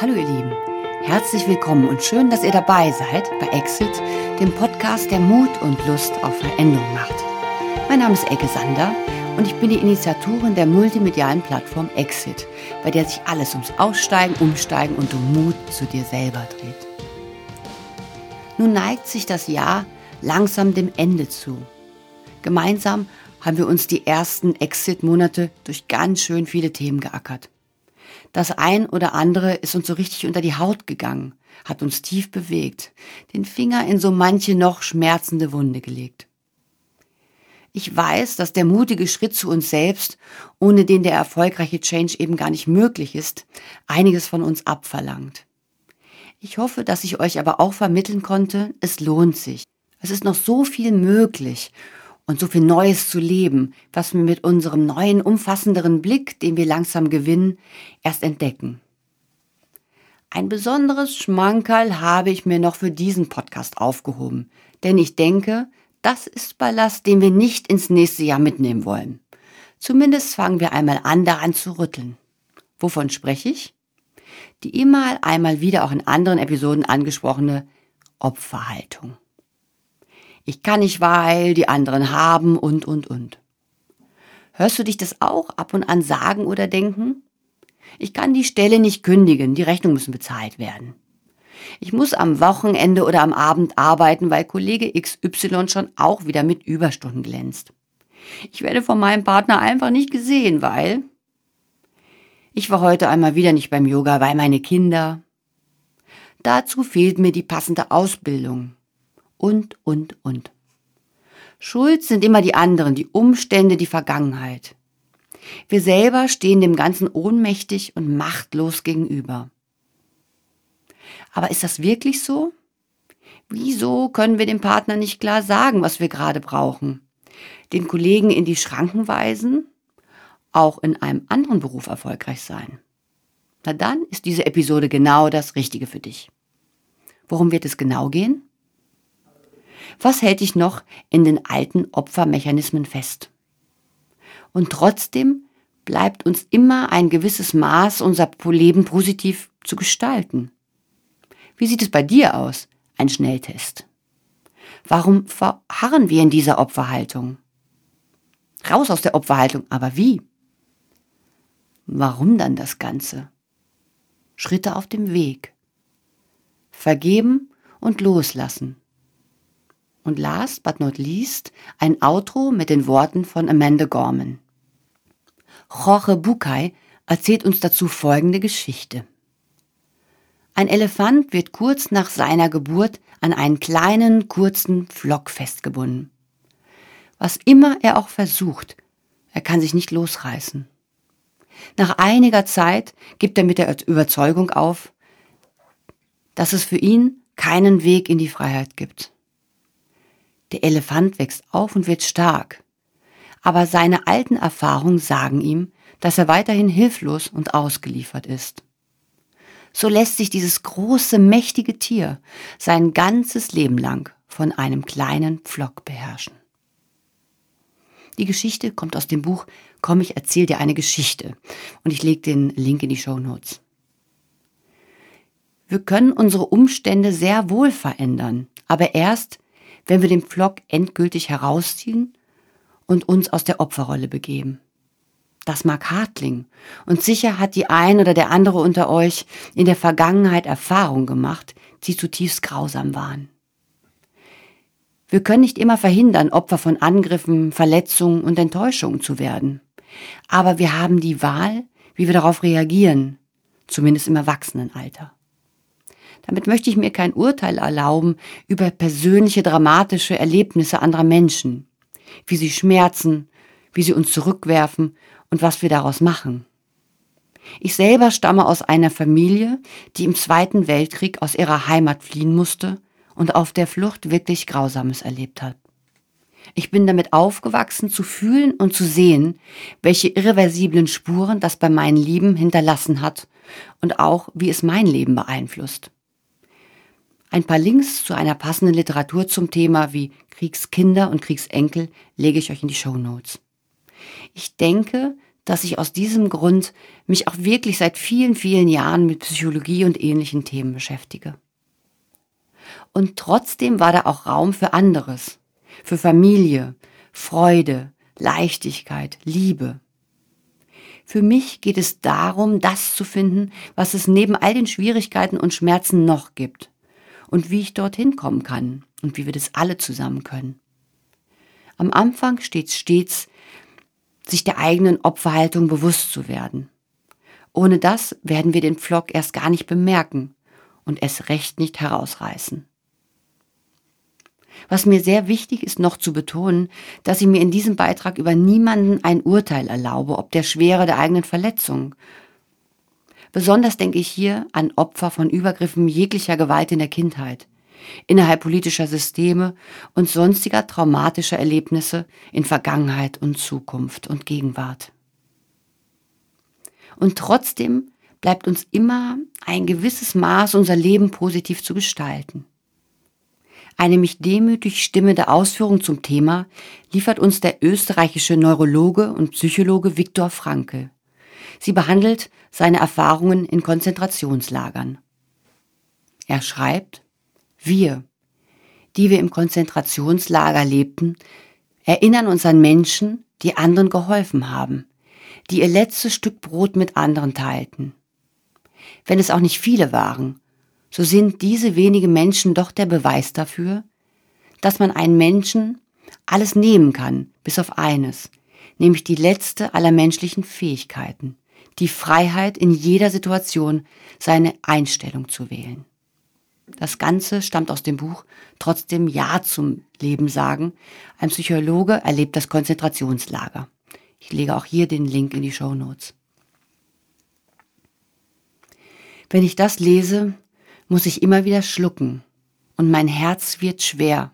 Hallo ihr Lieben, herzlich willkommen und schön, dass ihr dabei seid bei Exit, dem Podcast, der Mut und Lust auf Veränderung macht. Mein Name ist Ecke Sander und ich bin die Initiatorin der multimedialen Plattform Exit, bei der sich alles ums Aussteigen, Umsteigen und um Mut zu dir selber dreht. Nun neigt sich das Jahr langsam dem Ende zu. Gemeinsam haben wir uns die ersten Exit-Monate durch ganz schön viele Themen geackert. Das ein oder andere ist uns so richtig unter die Haut gegangen, hat uns tief bewegt, den Finger in so manche noch schmerzende Wunde gelegt. Ich weiß, dass der mutige Schritt zu uns selbst, ohne den der erfolgreiche Change eben gar nicht möglich ist, einiges von uns abverlangt. Ich hoffe, dass ich euch aber auch vermitteln konnte, es lohnt sich. Es ist noch so viel möglich und so viel Neues zu leben, was wir mit unserem neuen, umfassenderen Blick, den wir langsam gewinnen, erst entdecken. Ein besonderes Schmankerl habe ich mir noch für diesen Podcast aufgehoben, denn ich denke, das ist Ballast, den wir nicht ins nächste Jahr mitnehmen wollen. Zumindest fangen wir einmal an, daran zu rütteln. Wovon spreche ich? Die immer einmal wieder auch in anderen Episoden angesprochene Opferhaltung. Ich kann nicht, weil die anderen haben und, und, und. Hörst du dich das auch ab und an sagen oder denken? Ich kann die Stelle nicht kündigen, die Rechnungen müssen bezahlt werden. Ich muss am Wochenende oder am Abend arbeiten, weil Kollege XY schon auch wieder mit Überstunden glänzt. Ich werde von meinem Partner einfach nicht gesehen, weil ich war heute einmal wieder nicht beim Yoga, weil meine Kinder. Dazu fehlt mir die passende Ausbildung und, und, und. Schuld sind immer die anderen, die Umstände, die Vergangenheit. Wir selber stehen dem Ganzen ohnmächtig und machtlos gegenüber. Aber ist das wirklich so? Wieso können wir dem Partner nicht klar sagen, was wir gerade brauchen? Den Kollegen in die Schranken weisen? Auch in einem anderen Beruf erfolgreich sein? Na dann ist diese Episode genau das Richtige für dich. Worum wird es genau gehen? Was hält dich noch in den alten Opfermechanismen fest? Und trotzdem bleibt uns immer ein gewisses Maß unser Leben positiv zu gestalten. Wie sieht es bei dir aus? Ein Schnelltest. Warum verharren wir in dieser Opferhaltung? Raus aus der Opferhaltung, aber wie? Warum dann das Ganze? Schritte auf dem Weg. Vergeben und loslassen. Und last but not least ein Outro mit den Worten von Amanda Gorman. Jorge Bucay erzählt uns dazu folgende Geschichte. Ein Elefant wird kurz nach seiner Geburt an einen kleinen, kurzen Pflock festgebunden. Was immer er auch versucht, er kann sich nicht losreißen. Nach einiger Zeit gibt er mit der Überzeugung auf, dass es für ihn keinen Weg in die Freiheit gibt. Der Elefant wächst auf und wird stark. Aber seine alten Erfahrungen sagen ihm, dass er weiterhin hilflos und ausgeliefert ist. So lässt sich dieses große, mächtige Tier sein ganzes Leben lang von einem kleinen Pflock beherrschen. Die Geschichte kommt aus dem Buch Komm, ich erzähl dir eine Geschichte und ich lege den Link in die Show Notes. Wir können unsere Umstände sehr wohl verändern, aber erst, wenn wir den Pflock endgültig herausziehen und uns aus der Opferrolle begeben. Das mag hart klingen. Und sicher hat die ein oder der andere unter euch in der Vergangenheit Erfahrungen gemacht, die zutiefst grausam waren. Wir können nicht immer verhindern, Opfer von Angriffen, Verletzungen und Enttäuschungen zu werden. Aber wir haben die Wahl, wie wir darauf reagieren, zumindest im Erwachsenenalter. Damit möchte ich mir kein Urteil erlauben über persönliche dramatische Erlebnisse anderer Menschen, wie sie schmerzen, wie sie uns zurückwerfen und was wir daraus machen. Ich selber stamme aus einer Familie, die im Zweiten Weltkrieg aus ihrer Heimat fliehen musste und auf der Flucht wirklich Grausames erlebt hat. Ich bin damit aufgewachsen, zu fühlen und zu sehen, welche irreversiblen Spuren das bei meinen Lieben hinterlassen hat und auch, wie es mein Leben beeinflusst. Ein paar Links zu einer passenden Literatur zum Thema wie Kriegskinder und Kriegsenkel lege ich euch in die Show Notes. Ich denke, dass ich aus diesem Grund mich auch wirklich seit vielen, vielen Jahren mit Psychologie und ähnlichen Themen beschäftige. Und trotzdem war da auch Raum für anderes, für Familie, Freude, Leichtigkeit, Liebe. Für mich geht es darum, das zu finden, was es neben all den Schwierigkeiten und Schmerzen noch gibt und wie ich dorthin kommen kann und wie wir das alle zusammen können. Am Anfang steht stets, sich der eigenen Opferhaltung bewusst zu werden. Ohne das werden wir den Pflock erst gar nicht bemerken und es recht nicht herausreißen. Was mir sehr wichtig ist noch zu betonen, dass ich mir in diesem Beitrag über niemanden ein Urteil erlaube, ob der Schwere der eigenen Verletzung. Besonders denke ich hier an Opfer von Übergriffen jeglicher Gewalt in der Kindheit, innerhalb politischer Systeme und sonstiger traumatischer Erlebnisse in Vergangenheit und Zukunft und Gegenwart. Und trotzdem bleibt uns immer ein gewisses Maß unser Leben positiv zu gestalten. Eine mich demütig stimmende Ausführung zum Thema liefert uns der österreichische Neurologe und Psychologe Viktor Frankl. Sie behandelt seine Erfahrungen in Konzentrationslagern. Er schreibt, wir, die wir im Konzentrationslager lebten, erinnern uns an Menschen, die anderen geholfen haben, die ihr letztes Stück Brot mit anderen teilten. Wenn es auch nicht viele waren, so sind diese wenigen Menschen doch der Beweis dafür, dass man einen Menschen alles nehmen kann, bis auf eines, nämlich die letzte aller menschlichen Fähigkeiten, die Freiheit in jeder Situation seine Einstellung zu wählen. Das Ganze stammt aus dem Buch Trotzdem Ja zum Leben sagen. Ein Psychologe erlebt das Konzentrationslager. Ich lege auch hier den Link in die Show Notes. Wenn ich das lese, muss ich immer wieder schlucken und mein Herz wird schwer.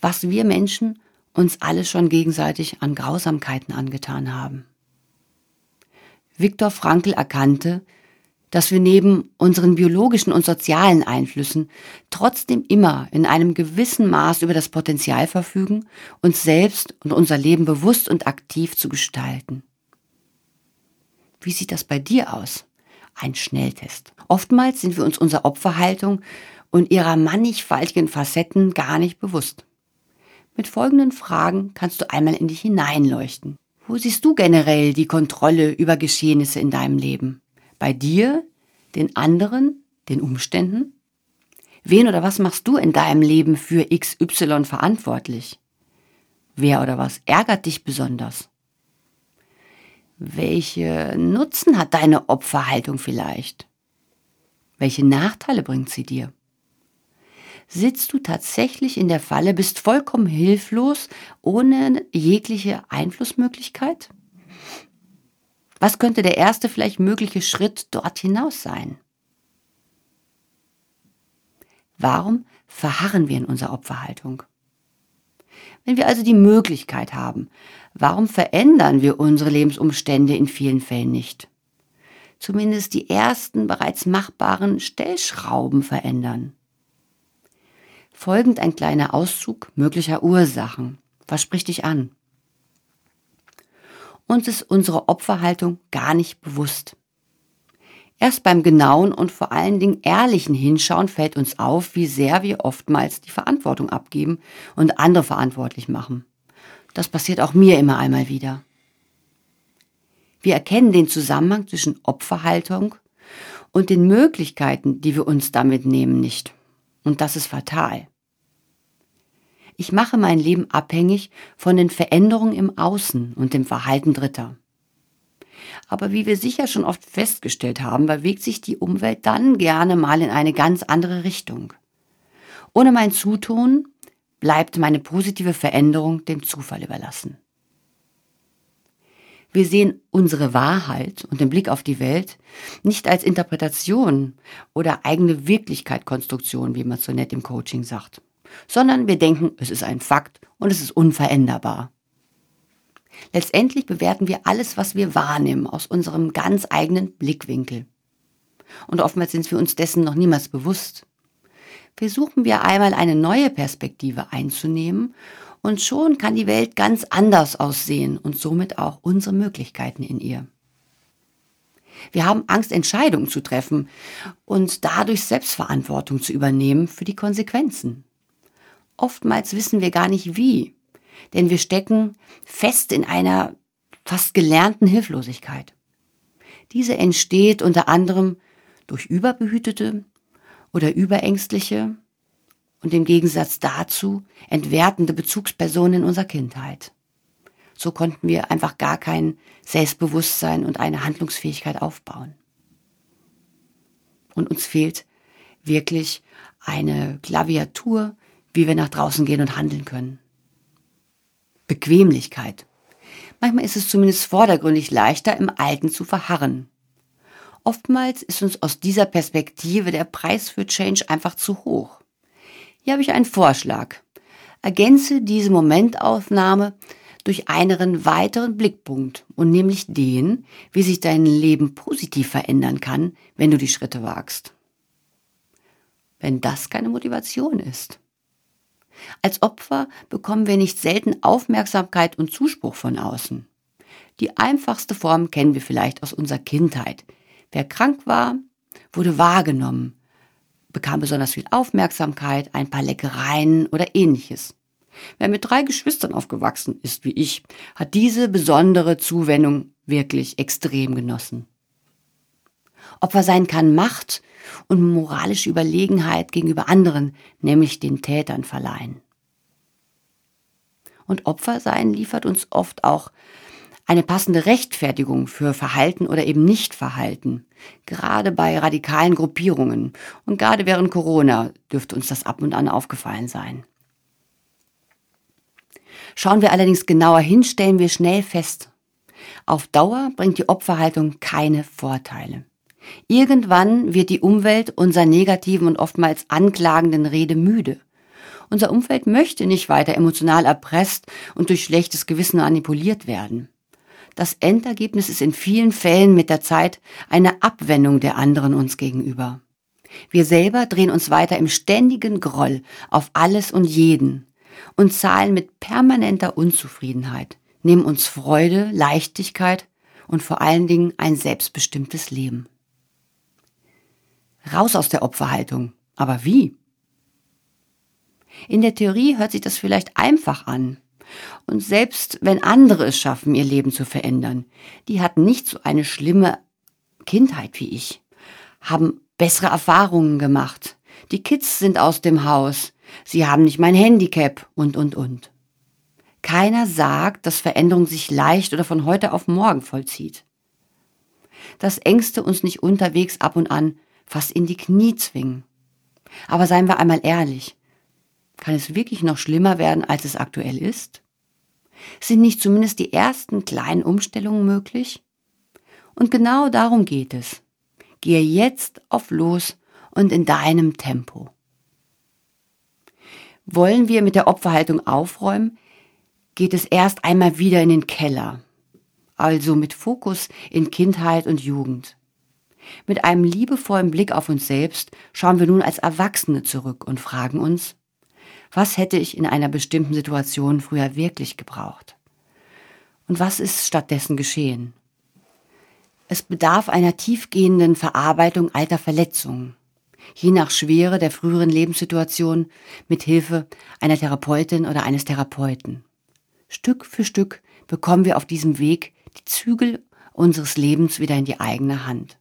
Was wir Menschen uns alle schon gegenseitig an Grausamkeiten angetan haben. Viktor Frankl erkannte, dass wir neben unseren biologischen und sozialen Einflüssen trotzdem immer in einem gewissen Maß über das Potenzial verfügen, uns selbst und unser Leben bewusst und aktiv zu gestalten. Wie sieht das bei dir aus? ein Schnelltest. Oftmals sind wir uns unserer Opferhaltung und ihrer mannigfaltigen Facetten gar nicht bewusst. Mit folgenden Fragen kannst du einmal in dich hineinleuchten. Wo siehst du generell die Kontrolle über Geschehnisse in deinem Leben? Bei dir, den anderen, den Umständen? Wen oder was machst du in deinem Leben für XY verantwortlich? Wer oder was ärgert dich besonders? Welche Nutzen hat deine Opferhaltung vielleicht? Welche Nachteile bringt sie dir? Sitzt du tatsächlich in der Falle, bist vollkommen hilflos, ohne jegliche Einflussmöglichkeit? Was könnte der erste vielleicht mögliche Schritt dort hinaus sein? Warum verharren wir in unserer Opferhaltung? Wenn wir also die Möglichkeit haben, warum verändern wir unsere Lebensumstände in vielen Fällen nicht? Zumindest die ersten bereits machbaren Stellschrauben verändern. Folgend ein kleiner Auszug möglicher Ursachen. Was spricht dich an? Uns ist unsere Opferhaltung gar nicht bewusst. Erst beim genauen und vor allen Dingen ehrlichen Hinschauen fällt uns auf, wie sehr wir oftmals die Verantwortung abgeben und andere verantwortlich machen. Das passiert auch mir immer einmal wieder. Wir erkennen den Zusammenhang zwischen Opferhaltung und den Möglichkeiten, die wir uns damit nehmen, nicht. Und das ist fatal. Ich mache mein Leben abhängig von den Veränderungen im Außen und dem Verhalten Dritter. Aber wie wir sicher schon oft festgestellt haben, bewegt sich die Umwelt dann gerne mal in eine ganz andere Richtung. Ohne mein Zutun bleibt meine positive Veränderung dem Zufall überlassen. Wir sehen unsere Wahrheit und den Blick auf die Welt nicht als Interpretation oder eigene Wirklichkeitkonstruktion, wie man so nett im Coaching sagt, sondern wir denken, es ist ein Fakt und es ist unveränderbar. Letztendlich bewerten wir alles, was wir wahrnehmen, aus unserem ganz eigenen Blickwinkel. Und oftmals sind wir uns dessen noch niemals bewusst. Versuchen wir einmal eine neue Perspektive einzunehmen Und schon kann die Welt ganz anders aussehen und somit auch unsere Möglichkeiten in ihr. Wir haben Angst, Entscheidungen zu treffen und dadurch Selbstverantwortung zu übernehmen für die Konsequenzen. Oftmals wissen wir gar nicht wie, denn wir stecken fest in einer fast gelernten Hilflosigkeit. Diese entsteht unter anderem durch überbehütete oder überängstliche und im Gegensatz dazu entwertende Bezugspersonen in unserer Kindheit. So konnten wir einfach gar kein Selbstbewusstsein und eine Handlungsfähigkeit aufbauen. Und uns fehlt wirklich eine Klaviatur, wie wir nach draußen gehen und handeln können. Bequemlichkeit. Manchmal ist es zumindest vordergründig leichter, im Alten zu verharren. Oftmals ist uns aus dieser Perspektive der Preis für Change einfach zu hoch. Hier habe ich einen Vorschlag. Ergänze diese Momentaufnahme durch einen weiteren Blickpunkt und nämlich den, wie sich dein Leben positiv verändern kann, wenn du die Schritte wagst. Wenn das keine Motivation ist. Als Opfer bekommen wir nicht selten Aufmerksamkeit und Zuspruch von außen. Die einfachste Form kennen wir vielleicht aus unserer Kindheit. Wer krank war, wurde wahrgenommen, bekam besonders viel Aufmerksamkeit, ein paar Leckereien oder ähnliches. Wer mit drei Geschwistern aufgewachsen ist wie ich, hat diese besondere Zuwendung wirklich extrem genossen. Opfer sein kann Macht und moralische Überlegenheit gegenüber anderen, nämlich den Tätern, verleihen. Und Opfer sein liefert uns oft auch eine passende Rechtfertigung für Verhalten oder eben Nichtverhalten. Gerade bei radikalen Gruppierungen. Und gerade während Corona dürfte uns das ab und an aufgefallen sein. Schauen wir allerdings genauer hin, stellen wir schnell fest, auf Dauer bringt die Opferhaltung keine Vorteile. Irgendwann wird die Umwelt unserer negativen und oftmals anklagenden Rede müde. Unser Umfeld möchte nicht weiter emotional erpresst und durch schlechtes Gewissen manipuliert werden. Das Endergebnis ist in vielen Fällen mit der Zeit eine Abwendung der anderen uns gegenüber. Wir selber drehen uns weiter im ständigen Groll auf alles und jeden und zahlen mit permanenter Unzufriedenheit, nehmen uns Freude, Leichtigkeit und vor allen Dingen ein selbstbestimmtes Leben. Raus aus der Opferhaltung. Aber wie? In der Theorie hört sich das vielleicht einfach an. Und selbst wenn andere es schaffen, ihr Leben zu verändern, die hatten nicht so eine schlimme Kindheit wie ich, haben bessere Erfahrungen gemacht. Die Kids sind aus dem Haus, sie haben nicht mein Handicap und, und, und. Keiner sagt, dass Veränderung sich leicht oder von heute auf morgen vollzieht. Dass Ängste uns nicht unterwegs ab und an fast in die Knie zwingen. Aber seien wir einmal ehrlich, kann es wirklich noch schlimmer werden, als es aktuell ist? Sind nicht zumindest die ersten kleinen Umstellungen möglich? Und genau darum geht es. Gehe jetzt auf los und in deinem Tempo. Wollen wir mit der Opferhaltung aufräumen, geht es erst einmal wieder in den Keller, also mit Fokus in Kindheit und Jugend. Mit einem liebevollen Blick auf uns selbst schauen wir nun als Erwachsene zurück und fragen uns, was hätte ich in einer bestimmten Situation früher wirklich gebraucht? Und was ist stattdessen geschehen? Es bedarf einer tiefgehenden Verarbeitung alter Verletzungen, je nach Schwere der früheren Lebenssituation mit Hilfe einer Therapeutin oder eines Therapeuten. Stück für Stück bekommen wir auf diesem Weg die Zügel unseres Lebens wieder in die eigene Hand.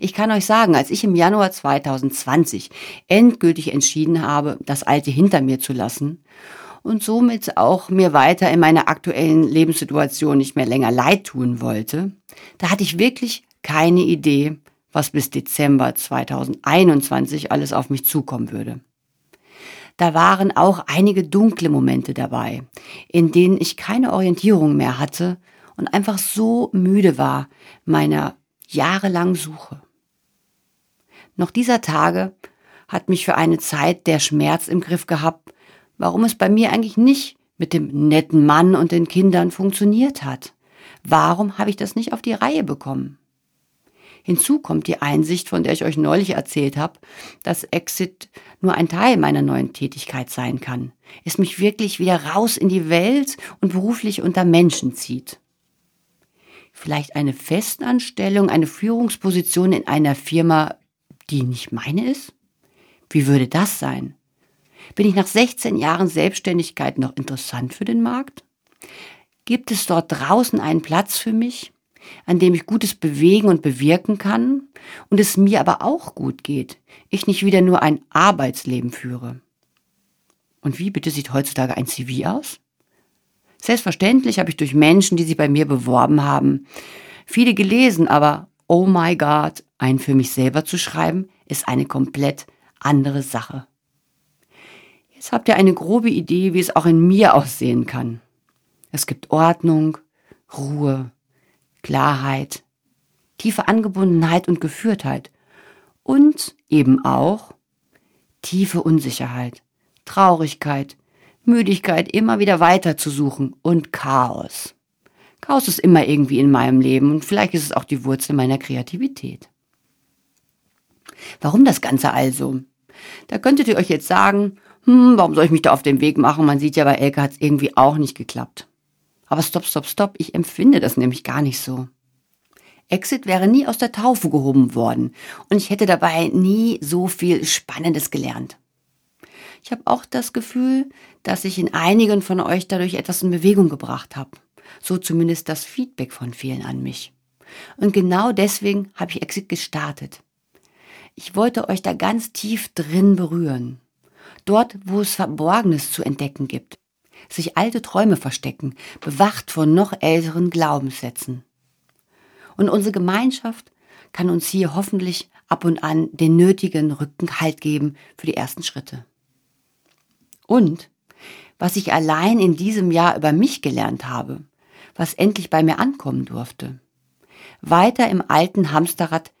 Ich kann euch sagen, als ich im Januar 2020 endgültig entschieden habe, das Alte hinter mir zu lassen und somit auch mir weiter in meiner aktuellen Lebenssituation nicht mehr länger leid tun wollte, da hatte ich wirklich keine Idee, was bis Dezember 2021 alles auf mich zukommen würde. Da waren auch einige dunkle Momente dabei, in denen ich keine Orientierung mehr hatte und einfach so müde war meiner jahrelang Suche. Noch dieser Tage hat mich für eine Zeit der Schmerz im Griff gehabt, warum es bei mir eigentlich nicht mit dem netten Mann und den Kindern funktioniert hat. Warum habe ich das nicht auf die Reihe bekommen? Hinzu kommt die Einsicht, von der ich euch neulich erzählt habe, dass Exit nur ein Teil meiner neuen Tätigkeit sein kann. Es mich wirklich wieder raus in die Welt und beruflich unter Menschen zieht. Vielleicht eine Festanstellung, eine Führungsposition in einer Firma, die nicht meine ist? Wie würde das sein? Bin ich nach 16 Jahren Selbstständigkeit noch interessant für den Markt? Gibt es dort draußen einen Platz für mich, an dem ich Gutes bewegen und bewirken kann und es mir aber auch gut geht, ich nicht wieder nur ein Arbeitsleben führe? Und wie bitte sieht heutzutage ein CV aus? Selbstverständlich habe ich durch Menschen, die sich bei mir beworben haben, viele gelesen, aber oh my God, einen für mich selber zu schreiben, ist eine komplett andere Sache. Jetzt habt ihr eine grobe Idee, wie es auch in mir aussehen kann. Es gibt Ordnung, Ruhe, Klarheit, tiefe Angebundenheit und Geführtheit und eben auch tiefe Unsicherheit, Traurigkeit, Müdigkeit, immer wieder weiter zu suchen und Chaos. Chaos ist immer irgendwie in meinem Leben und vielleicht ist es auch die Wurzel meiner Kreativität. Warum das Ganze also? Da könntet ihr euch jetzt sagen, hm, warum soll ich mich da auf den Weg machen? Man sieht ja, bei Elke hat es irgendwie auch nicht geklappt. Aber stopp, stopp, stopp, ich empfinde das nämlich gar nicht so. Exit wäre nie aus der Taufe gehoben worden und ich hätte dabei nie so viel Spannendes gelernt. Ich habe auch das Gefühl, dass ich in einigen von euch dadurch etwas in Bewegung gebracht habe. So zumindest das Feedback von vielen an mich. Und genau deswegen habe ich Exit gestartet. Ich wollte euch da ganz tief drin berühren. Dort, wo es Verborgenes zu entdecken gibt. Sich alte Träume verstecken, bewacht von noch älteren Glaubenssätzen. Und unsere Gemeinschaft kann uns hier hoffentlich ab und an den nötigen Rückenhalt geben für die ersten Schritte. Und was ich allein in diesem Jahr über mich gelernt habe, was endlich bei mir ankommen durfte. Weiter im alten Hamsterrad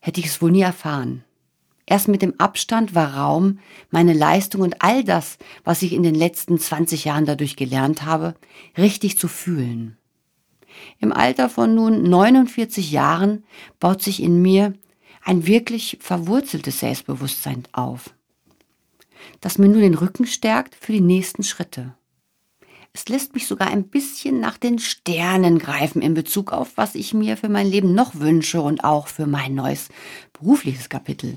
hätte ich es wohl nie erfahren. Erst mit dem Abstand war Raum, meine Leistung und all das, was ich in den letzten 20 Jahren dadurch gelernt habe, richtig zu fühlen. Im Alter von nun 49 Jahren baut sich in mir ein wirklich verwurzeltes Selbstbewusstsein auf, das mir nun den Rücken stärkt für die nächsten Schritte. Es lässt mich sogar ein bisschen nach den Sternen greifen in Bezug auf, was ich mir für mein Leben noch wünsche und auch für mein neues berufliches Kapitel.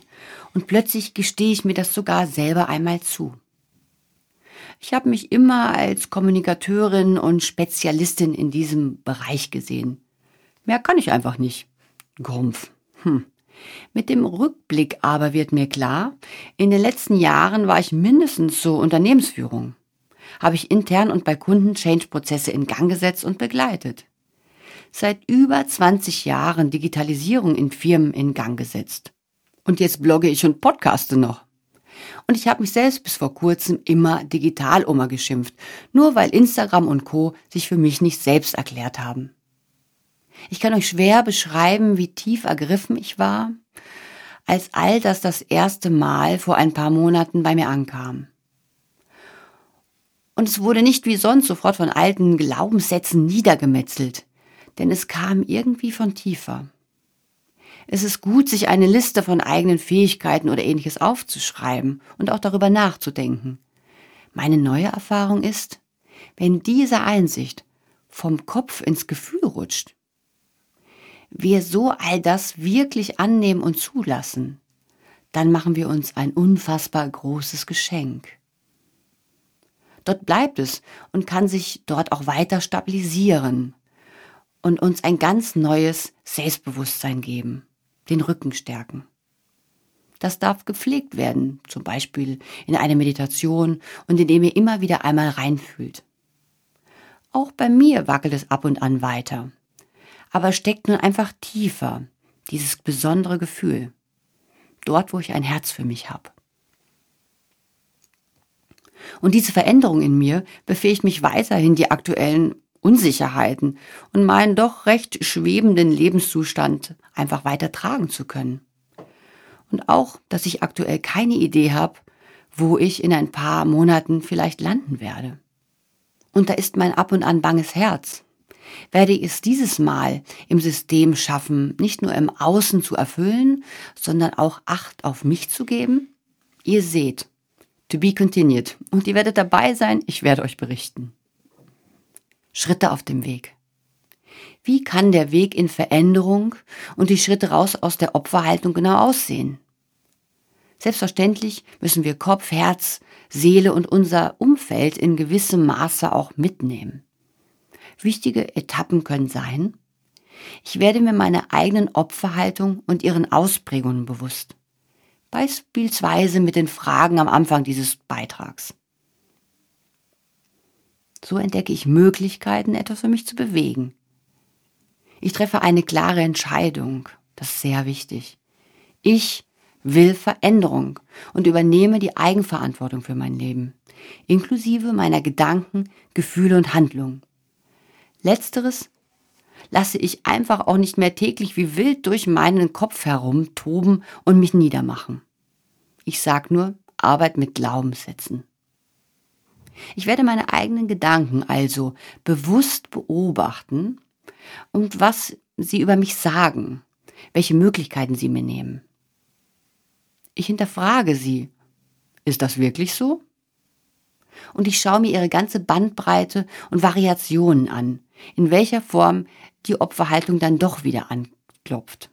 Und plötzlich gestehe ich mir das sogar selber einmal zu. Ich habe mich immer als Kommunikateurin und Spezialistin in diesem Bereich gesehen. Mehr kann ich einfach nicht. Grumpf. Hm. Mit dem Rückblick aber wird mir klar, in den letzten Jahren war ich mindestens zur Unternehmensführung habe ich intern und bei Kunden Change-Prozesse in Gang gesetzt und begleitet. Seit über 20 Jahren Digitalisierung in Firmen in Gang gesetzt. Und jetzt blogge ich und podcaste noch. Und ich habe mich selbst bis vor kurzem immer Digitaloma geschimpft, nur weil Instagram und Co. sich für mich nicht selbst erklärt haben. Ich kann euch schwer beschreiben, wie tief ergriffen ich war, als all das das erste Mal vor ein paar Monaten bei mir ankam. Und es wurde nicht wie sonst sofort von alten Glaubenssätzen niedergemetzelt, denn es kam irgendwie von tiefer. Es ist gut, sich eine Liste von eigenen Fähigkeiten oder ähnliches aufzuschreiben und auch darüber nachzudenken. Meine neue Erfahrung ist, wenn diese Einsicht vom Kopf ins Gefühl rutscht, wir so all das wirklich annehmen und zulassen, dann machen wir uns ein unfassbar großes Geschenk. Dort bleibt es und kann sich dort auch weiter stabilisieren und uns ein ganz neues Selbstbewusstsein geben, den Rücken stärken. Das darf gepflegt werden, zum Beispiel in eine Meditation und indem ihr immer wieder einmal reinfühlt. Auch bei mir wackelt es ab und an weiter, aber steckt nun einfach tiefer, dieses besondere Gefühl, dort wo ich ein Herz für mich habe. Und diese Veränderung in mir befähigt mich weiterhin, die aktuellen Unsicherheiten und meinen doch recht schwebenden Lebenszustand einfach weiter tragen zu können. Und auch, dass ich aktuell keine Idee habe, wo ich in ein paar Monaten vielleicht landen werde. Und da ist mein ab und an banges Herz. Werde ich es dieses Mal im System schaffen, nicht nur im Außen zu erfüllen, sondern auch Acht auf mich zu geben? Ihr seht, to be continued. Und ihr werdet dabei sein, ich werde euch berichten. Schritte auf dem Weg. Wie kann der Weg in Veränderung und die Schritte raus aus der Opferhaltung genau aussehen? Selbstverständlich müssen wir Kopf, Herz, Seele und unser Umfeld in gewissem Maße auch mitnehmen. Wichtige Etappen können sein, ich werde mir meiner eigenen Opferhaltung und ihren Ausprägungen bewusst. Beispielsweise mit den Fragen am Anfang dieses Beitrags. So entdecke ich Möglichkeiten, etwas für mich zu bewegen. Ich treffe eine klare Entscheidung. Das ist sehr wichtig. Ich will Veränderung und übernehme die Eigenverantwortung für mein Leben, inklusive meiner Gedanken, Gefühle und Handlungen. Letzteres lasse ich einfach auch nicht mehr täglich wie wild durch meinen Kopf herumtoben und mich niedermachen. Ich sag nur, Arbeit mit Glaubenssätzen. Ich werde meine eigenen Gedanken also bewusst beobachten und was sie über mich sagen, welche Möglichkeiten sie mir nehmen. Ich hinterfrage sie. Ist das wirklich so? Und ich schaue mir ihre ganze Bandbreite und Variationen an, in welcher Form die Opferhaltung dann doch wieder anklopft.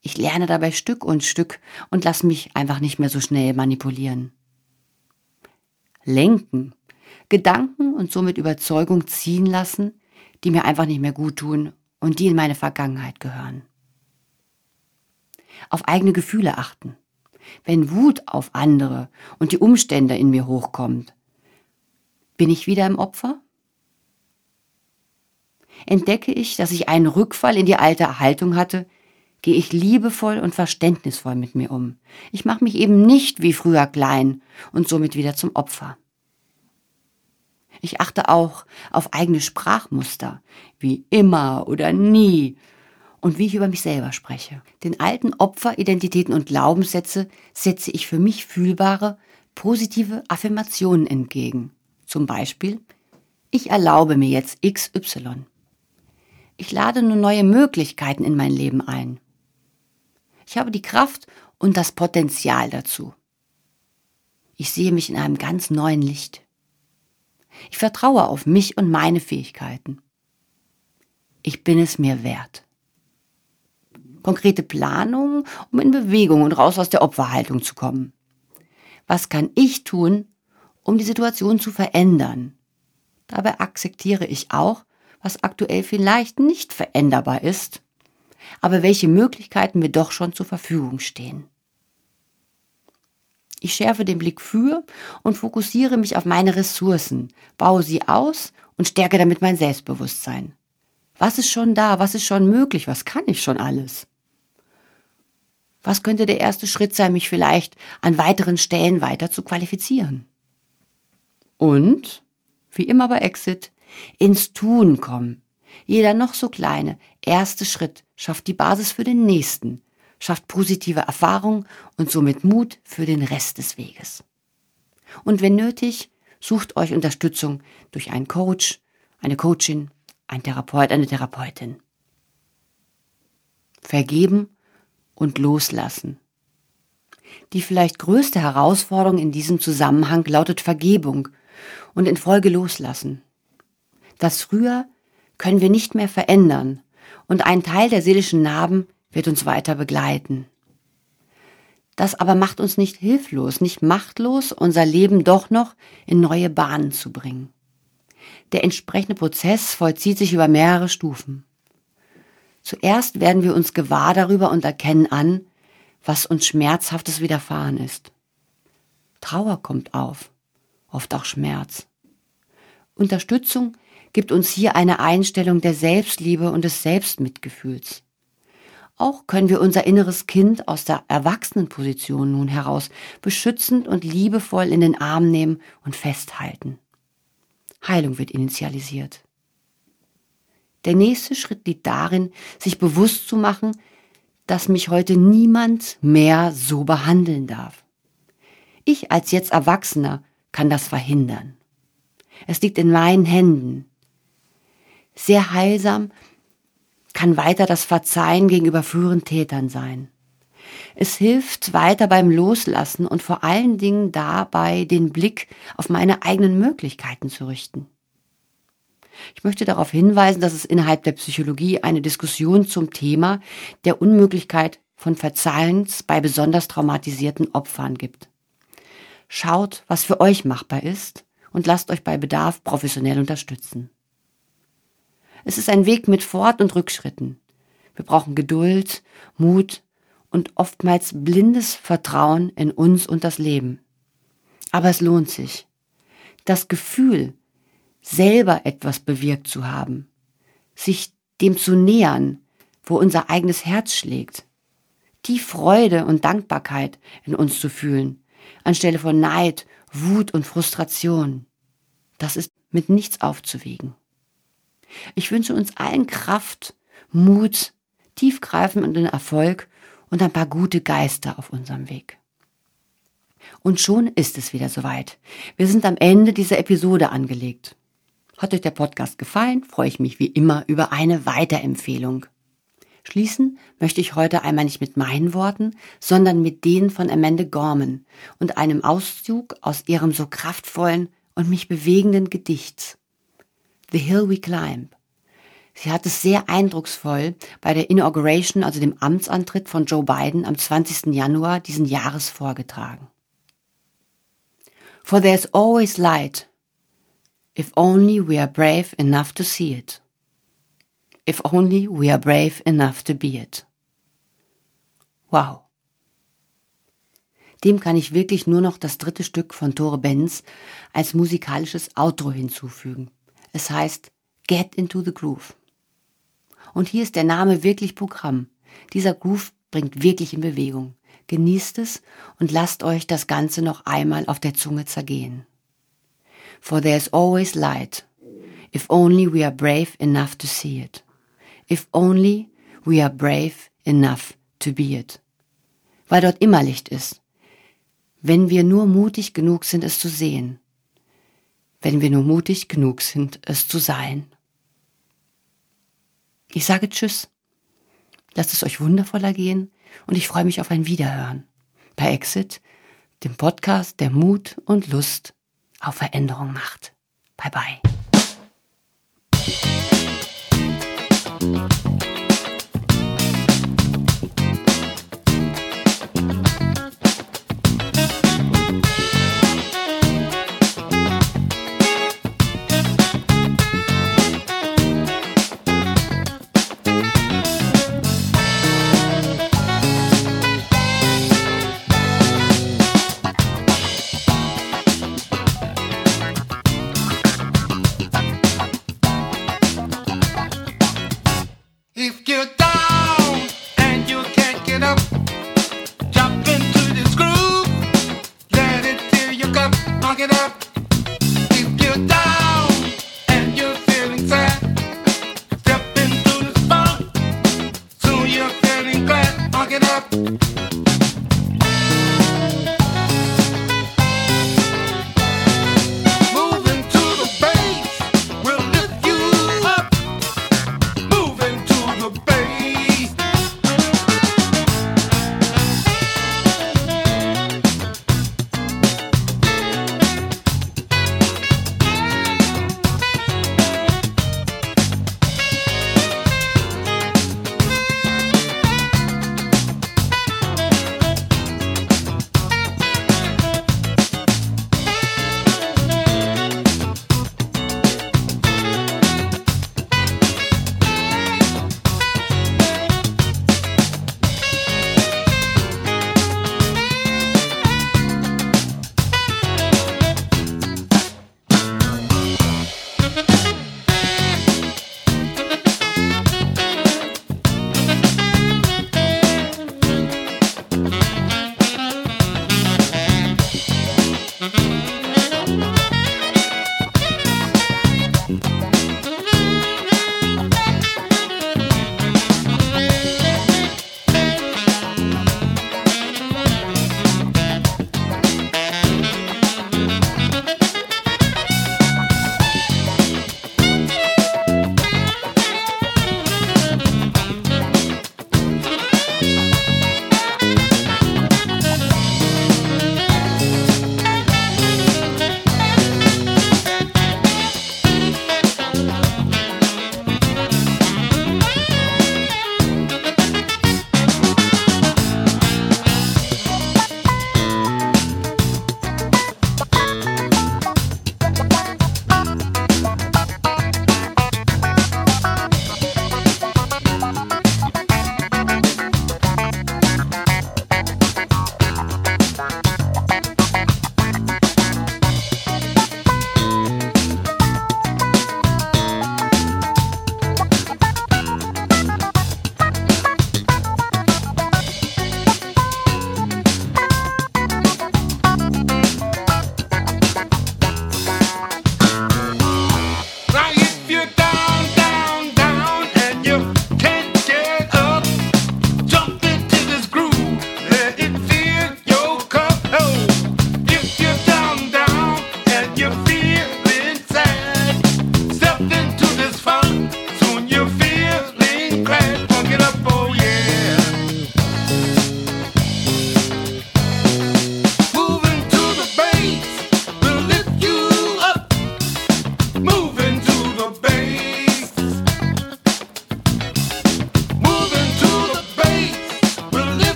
Ich lerne dabei Stück und Stück und lasse mich einfach nicht mehr so schnell manipulieren. Lenken, Gedanken und somit Überzeugung ziehen lassen, die mir einfach nicht mehr gut tun und die in meine Vergangenheit gehören. Auf eigene Gefühle achten. Wenn Wut auf andere und die Umstände in mir hochkommt, bin ich wieder im Opfer? Entdecke ich, dass ich einen Rückfall in die alte Haltung hatte, gehe ich liebevoll und verständnisvoll mit mir um. Ich mache mich eben nicht wie früher klein und somit wieder zum Opfer. Ich achte auch auf eigene Sprachmuster, wie immer oder nie und wie ich über mich selber spreche. Den alten Opferidentitäten und Glaubenssätze setze ich für mich fühlbare, positive Affirmationen entgegen. Zum Beispiel, ich erlaube mir jetzt XY. Ich lade nur neue Möglichkeiten in mein Leben ein. Ich habe die Kraft und das Potenzial dazu. Ich sehe mich in einem ganz neuen Licht. Ich vertraue auf mich und meine Fähigkeiten. Ich bin es mir wert. Konkrete Planung, um in Bewegung und raus aus der Opferhaltung zu kommen. Was kann ich tun, um die Situation zu verändern? Dabei akzeptiere ich auch, was aktuell vielleicht nicht veränderbar ist, aber welche Möglichkeiten mir doch schon zur Verfügung stehen. Ich schärfe den Blick für und fokussiere mich auf meine Ressourcen, baue sie aus und stärke damit mein Selbstbewusstsein. Was ist schon da? Was ist schon möglich? Was kann ich schon alles? Was könnte der erste Schritt sein, mich vielleicht an weiteren Stellen weiter zu qualifizieren? Und, wie immer bei Exit, ins Tun kommen. Jeder noch so kleine erste Schritt schafft die Basis für den nächsten, schafft positive Erfahrung und somit Mut für den Rest des Weges. Und wenn nötig, sucht euch Unterstützung durch einen Coach, eine Coachin, ein Therapeut, eine Therapeutin. Vergeben und loslassen. Die vielleicht größte Herausforderung in diesem Zusammenhang lautet Vergebung und in Folge loslassen. Das Früher können wir nicht mehr verändern und ein Teil der seelischen Narben wird uns weiter begleiten. Das aber macht uns nicht hilflos, nicht machtlos, unser Leben doch noch in neue Bahnen zu bringen. Der entsprechende Prozess vollzieht sich über mehrere Stufen. Zuerst werden wir uns gewahr darüber und erkennen an, was uns Schmerzhaftes widerfahren ist. Trauer kommt auf, oft auch Schmerz. Unterstützung gibt uns hier eine Einstellung der Selbstliebe und des Selbstmitgefühls. Auch können wir unser inneres Kind aus der Erwachsenenposition nun heraus beschützend und liebevoll in den Arm nehmen und festhalten. Heilung wird initialisiert. Der nächste Schritt liegt darin, sich bewusst zu machen, dass mich heute niemand mehr so behandeln darf. Ich als jetzt Erwachsener kann das verhindern. Es liegt in meinen Händen. Sehr heilsam kann weiter das Verzeihen gegenüber früheren Tätern sein. Es hilft weiter beim Loslassen und vor allen Dingen dabei, den Blick auf meine eigenen Möglichkeiten zu richten. Ich möchte darauf hinweisen, dass es innerhalb der Psychologie eine Diskussion zum Thema der Unmöglichkeit von Verzeihens bei besonders traumatisierten Opfern gibt. Schaut, was für euch machbar ist und lasst euch bei Bedarf professionell unterstützen. Es ist ein Weg mit Fort- und Rückschritten. Wir brauchen Geduld, Mut und oftmals blindes Vertrauen in uns und das Leben. Aber es lohnt sich. Das Gefühl, selber etwas bewirkt zu haben, sich dem zu nähern, wo unser eigenes Herz schlägt, die Freude und Dankbarkeit in uns zu fühlen, anstelle von Neid, Wut und Frustration. Das ist mit nichts aufzuwiegen. Ich wünsche uns allen Kraft, Mut, tiefgreifenden Erfolg und ein paar gute Geister auf unserem Weg. Und schon ist es wieder soweit. Wir sind am Ende dieser Episode angelegt. Hat euch der Podcast gefallen, freue ich mich wie immer über eine Weiterempfehlung. Schließen möchte ich heute einmal nicht mit meinen Worten, sondern mit denen von Amanda Gorman und einem Auszug aus ihrem so kraftvollen und mich bewegenden Gedicht. The Hill We Climb. Sie hat es sehr eindrucksvoll bei der Inauguration, also dem Amtsantritt von Joe Biden am 20. Januar diesen Jahres vorgetragen. For there's always light, if only we are brave enough to see it. If only we are brave enough to be it. Wow. Dem kann ich wirklich nur noch das dritte Stück von Tore Benz als musikalisches Outro hinzufügen. Es heißt Get into the Groove. Und hier ist der Name wirklich Programm. Dieser Groove bringt wirklich in Bewegung. Genießt es und lasst euch das Ganze noch einmal auf der Zunge zergehen. For there's always light, if only we are brave enough to see it. If only we are brave enough to be it. Weil dort immer Licht ist. Wenn wir nur mutig genug sind, es zu sehen wenn wir nur mutig genug sind, es zu sein. Ich sage Tschüss. Lasst es euch wundervoller gehen und ich freue mich auf ein Wiederhören bei Exit, dem Podcast, der Mut und Lust auf Veränderung macht. Bye bye.